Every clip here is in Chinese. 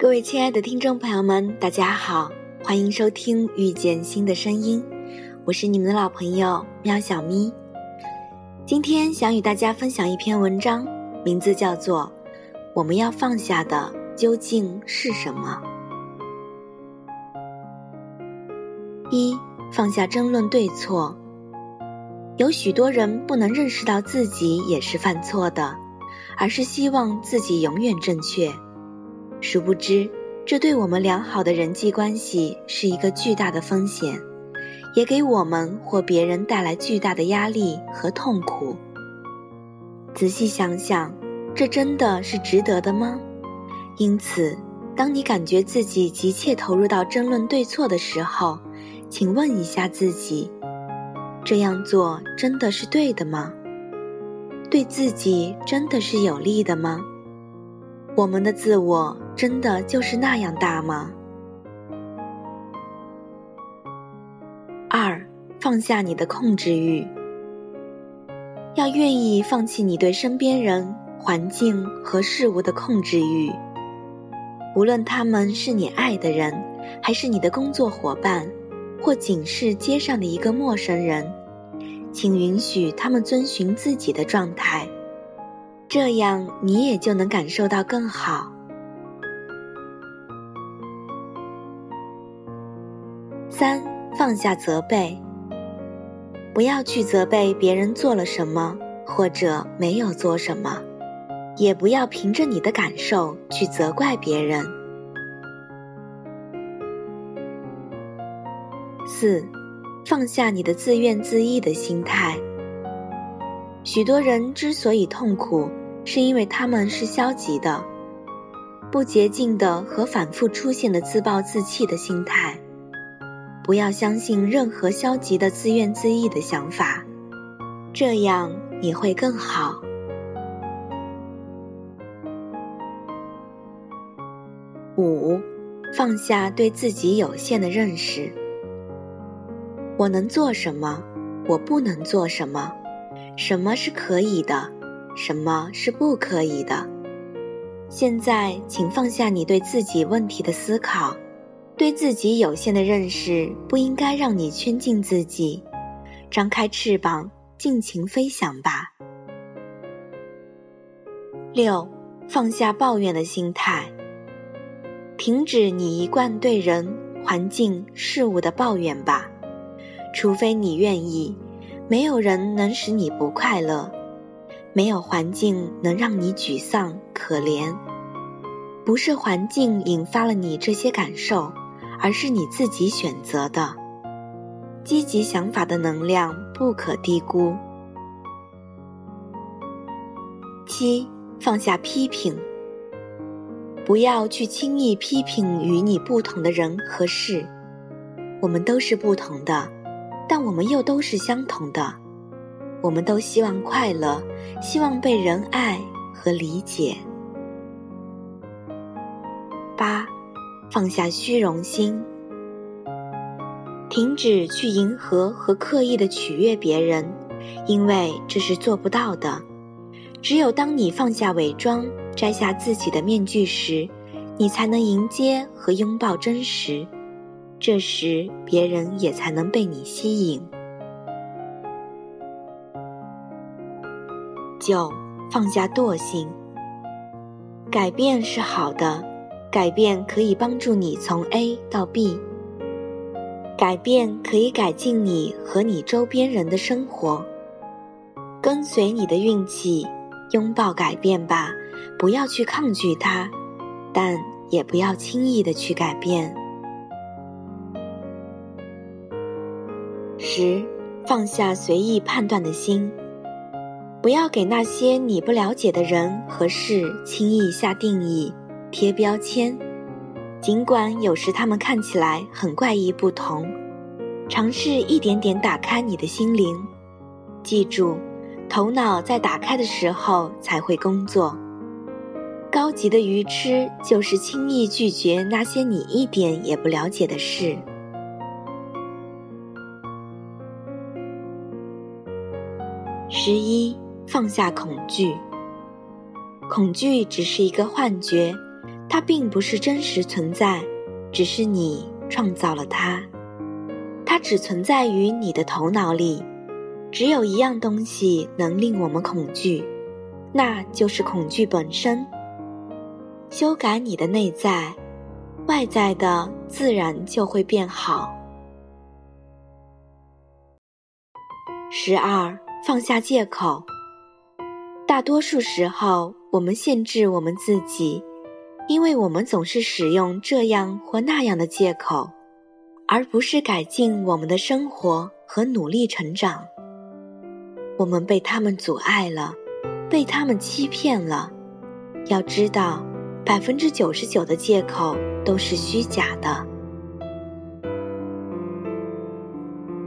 各位亲爱的听众朋友们，大家好，欢迎收听《遇见新的声音》，我是你们的老朋友喵小咪。今天想与大家分享一篇文章，名字叫做《我们要放下的究竟是什么》。一，放下争论对错。有许多人不能认识到自己也是犯错的，而是希望自己永远正确。殊不知，这对我们良好的人际关系是一个巨大的风险，也给我们或别人带来巨大的压力和痛苦。仔细想想，这真的是值得的吗？因此，当你感觉自己急切投入到争论对错的时候，请问一下自己：这样做真的是对的吗？对自己真的是有利的吗？我们的自我真的就是那样大吗？二，放下你的控制欲，要愿意放弃你对身边人、环境和事物的控制欲。无论他们是你爱的人，还是你的工作伙伴，或仅是街上的一个陌生人，请允许他们遵循自己的状态。这样你也就能感受到更好。三，放下责备，不要去责备别人做了什么或者没有做什么，也不要凭着你的感受去责怪别人。四，放下你的自怨自艾的心态。许多人之所以痛苦，是因为他们是消极的、不洁净的和反复出现的自暴自弃的心态。不要相信任何消极的自怨自艾的想法，这样你会更好。五，放下对自己有限的认识。我能做什么？我不能做什么？什么是可以的，什么是不可以的？现在，请放下你对自己问题的思考，对自己有限的认识不应该让你圈禁自己，张开翅膀，尽情飞翔吧。六，放下抱怨的心态，停止你一贯对人、环境、事物的抱怨吧，除非你愿意。没有人能使你不快乐，没有环境能让你沮丧可怜。不是环境引发了你这些感受，而是你自己选择的。积极想法的能量不可低估。七，放下批评，不要去轻易批评与你不同的人和事。我们都是不同的。但我们又都是相同的，我们都希望快乐，希望被人爱和理解。八，放下虚荣心，停止去迎合和刻意的取悦别人，因为这是做不到的。只有当你放下伪装，摘下自己的面具时，你才能迎接和拥抱真实。这时，别人也才能被你吸引。九，放下惰性。改变是好的，改变可以帮助你从 A 到 B。改变可以改进你和你周边人的生活。跟随你的运气，拥抱改变吧，不要去抗拒它，但也不要轻易的去改变。十，放下随意判断的心，不要给那些你不了解的人和事轻易下定义、贴标签。尽管有时他们看起来很怪异不同，尝试一点点打开你的心灵。记住，头脑在打开的时候才会工作。高级的愚痴就是轻易拒绝那些你一点也不了解的事。十一，放下恐惧。恐惧只是一个幻觉，它并不是真实存在，只是你创造了它。它只存在于你的头脑里。只有一样东西能令我们恐惧，那就是恐惧本身。修改你的内在，外在的自然就会变好。十二，放下借口。大多数时候，我们限制我们自己，因为我们总是使用这样或那样的借口，而不是改进我们的生活和努力成长。我们被他们阻碍了，被他们欺骗了。要知道，百分之九十九的借口都是虚假的。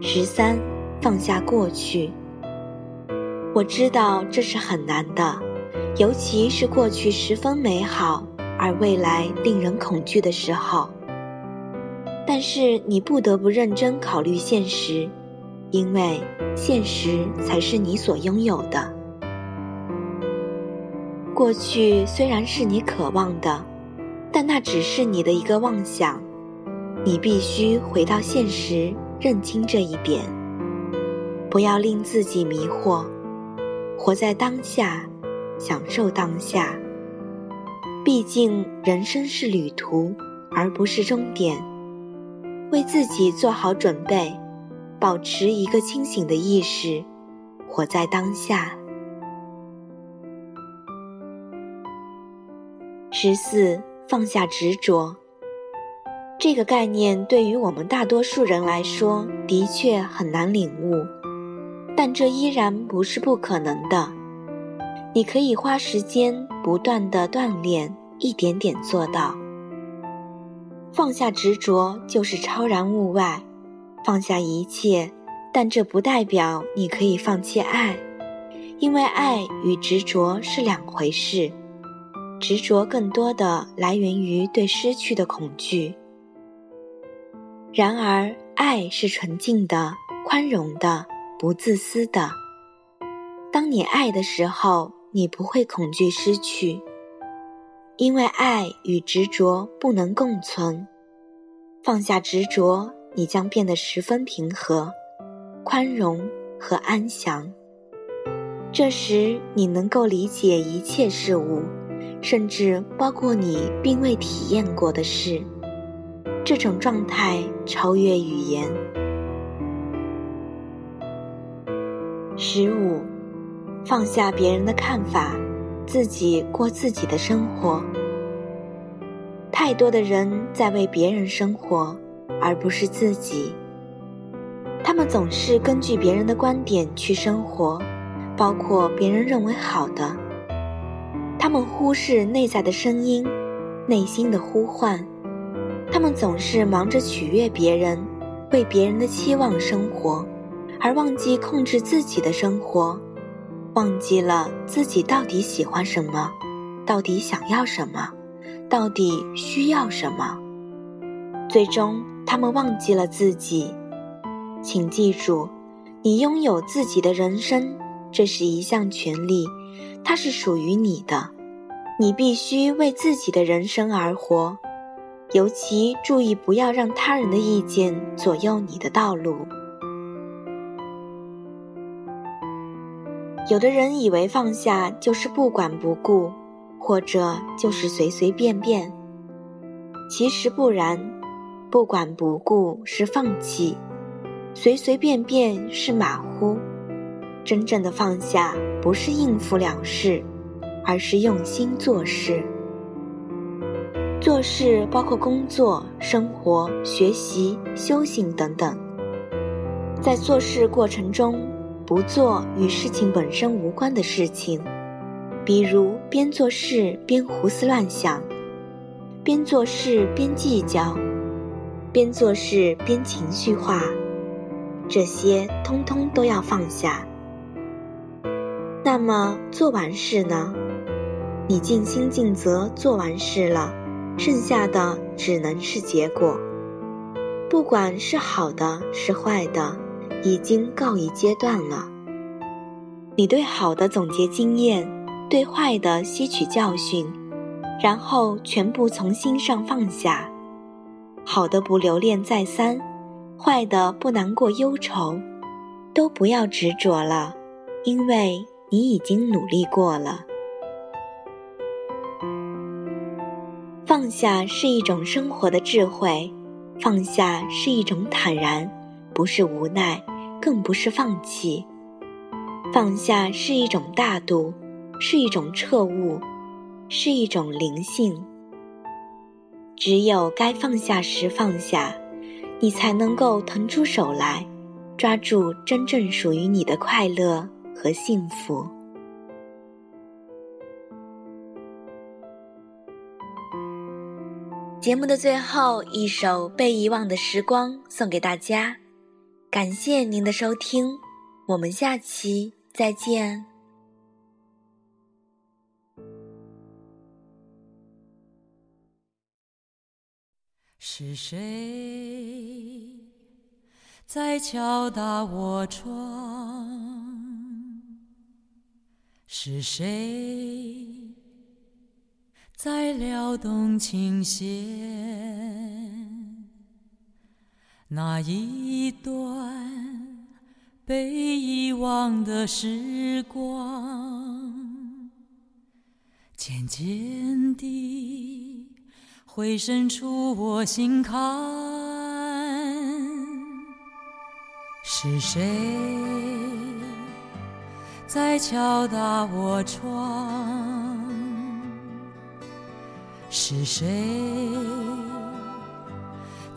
十三，放下过去。我知道这是很难的，尤其是过去十分美好而未来令人恐惧的时候。但是你不得不认真考虑现实。因为现实才是你所拥有的。过去虽然是你渴望的，但那只是你的一个妄想。你必须回到现实，认清这一点，不要令自己迷惑，活在当下，享受当下。毕竟人生是旅途，而不是终点。为自己做好准备。保持一个清醒的意识，活在当下。十四，放下执着。这个概念对于我们大多数人来说的确很难领悟，但这依然不是不可能的。你可以花时间不断的锻炼，一点点做到。放下执着，就是超然物外。放下一切，但这不代表你可以放弃爱，因为爱与执着是两回事。执着更多的来源于对失去的恐惧。然而，爱是纯净的、宽容的、不自私的。当你爱的时候，你不会恐惧失去，因为爱与执着不能共存。放下执着。你将变得十分平和、宽容和安详。这时，你能够理解一切事物，甚至包括你并未体验过的事。这种状态超越语言。十五，放下别人的看法，自己过自己的生活。太多的人在为别人生活。而不是自己。他们总是根据别人的观点去生活，包括别人认为好的。他们忽视内在的声音，内心的呼唤。他们总是忙着取悦别人，为别人的期望生活，而忘记控制自己的生活，忘记了自己到底喜欢什么，到底想要什么，到底需要什么。最终。他们忘记了自己，请记住，你拥有自己的人生，这是一项权利，它是属于你的。你必须为自己的人生而活，尤其注意不要让他人的意见左右你的道路。有的人以为放下就是不管不顾，或者就是随随便便，其实不然。不管不顾是放弃，随随便便是马虎。真正的放下不是应付了事，而是用心做事。做事包括工作、生活、学习、修行等等。在做事过程中，不做与事情本身无关的事情，比如边做事边胡思乱想，边做事边计较。边做事边情绪化，这些通通都要放下。那么做完事呢？你尽心尽责做完事了，剩下的只能是结果。不管是好的是坏的，已经告一阶段了。你对好的总结经验，对坏的吸取教训，然后全部从心上放下。好的不留恋再三，坏的不难过忧愁，都不要执着了，因为你已经努力过了。放下是一种生活的智慧，放下是一种坦然，不是无奈，更不是放弃。放下是一种大度，是一种彻悟，是一种灵性。只有该放下时放下，你才能够腾出手来，抓住真正属于你的快乐和幸福。节目的最后一首《被遗忘的时光》送给大家，感谢您的收听，我们下期再见。是谁在敲打我窗？是谁？在撩动琴弦，那一段被遗忘的时光，渐渐地回渗出我心坎。是谁在敲打我窗？是谁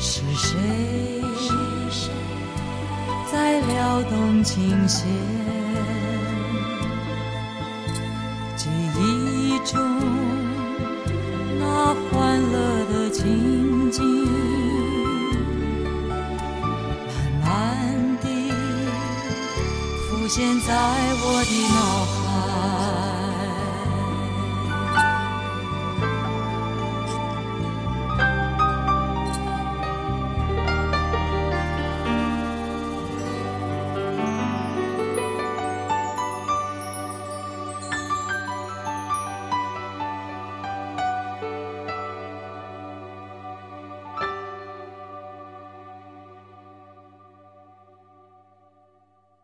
是谁？在撩动琴弦。